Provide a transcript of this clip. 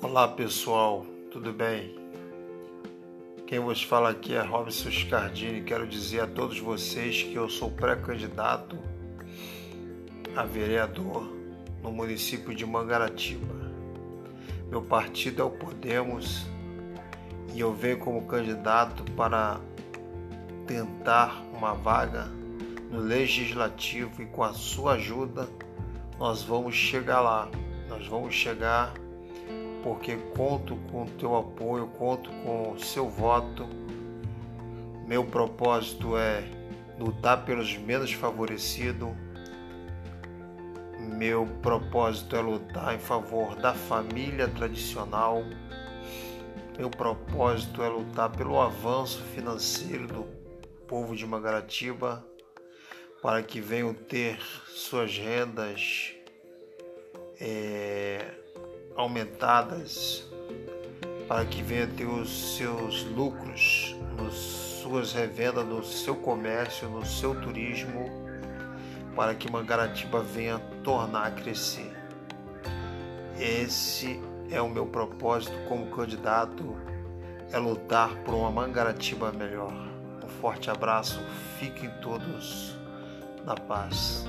Olá pessoal, tudo bem? Quem vos fala aqui é Robson Scardini. Quero dizer a todos vocês que eu sou pré-candidato a vereador no município de Mangaratiba. Meu partido é o Podemos e eu venho como candidato para tentar uma vaga no legislativo e com a sua ajuda nós vamos chegar lá. Nós vamos chegar porque conto com teu apoio, conto com seu voto. Meu propósito é lutar pelos menos favorecidos. Meu propósito é lutar em favor da família tradicional. Meu propósito é lutar pelo avanço financeiro do povo de Magaratiba, para que venham ter suas rendas é, aumentadas para que venha ter os seus lucros, nas suas revendas, no seu comércio, no seu turismo, para que Mangaratiba venha tornar a crescer. Esse é o meu propósito como candidato, é lutar por uma Mangaratiba melhor. Um forte abraço, fiquem todos na paz.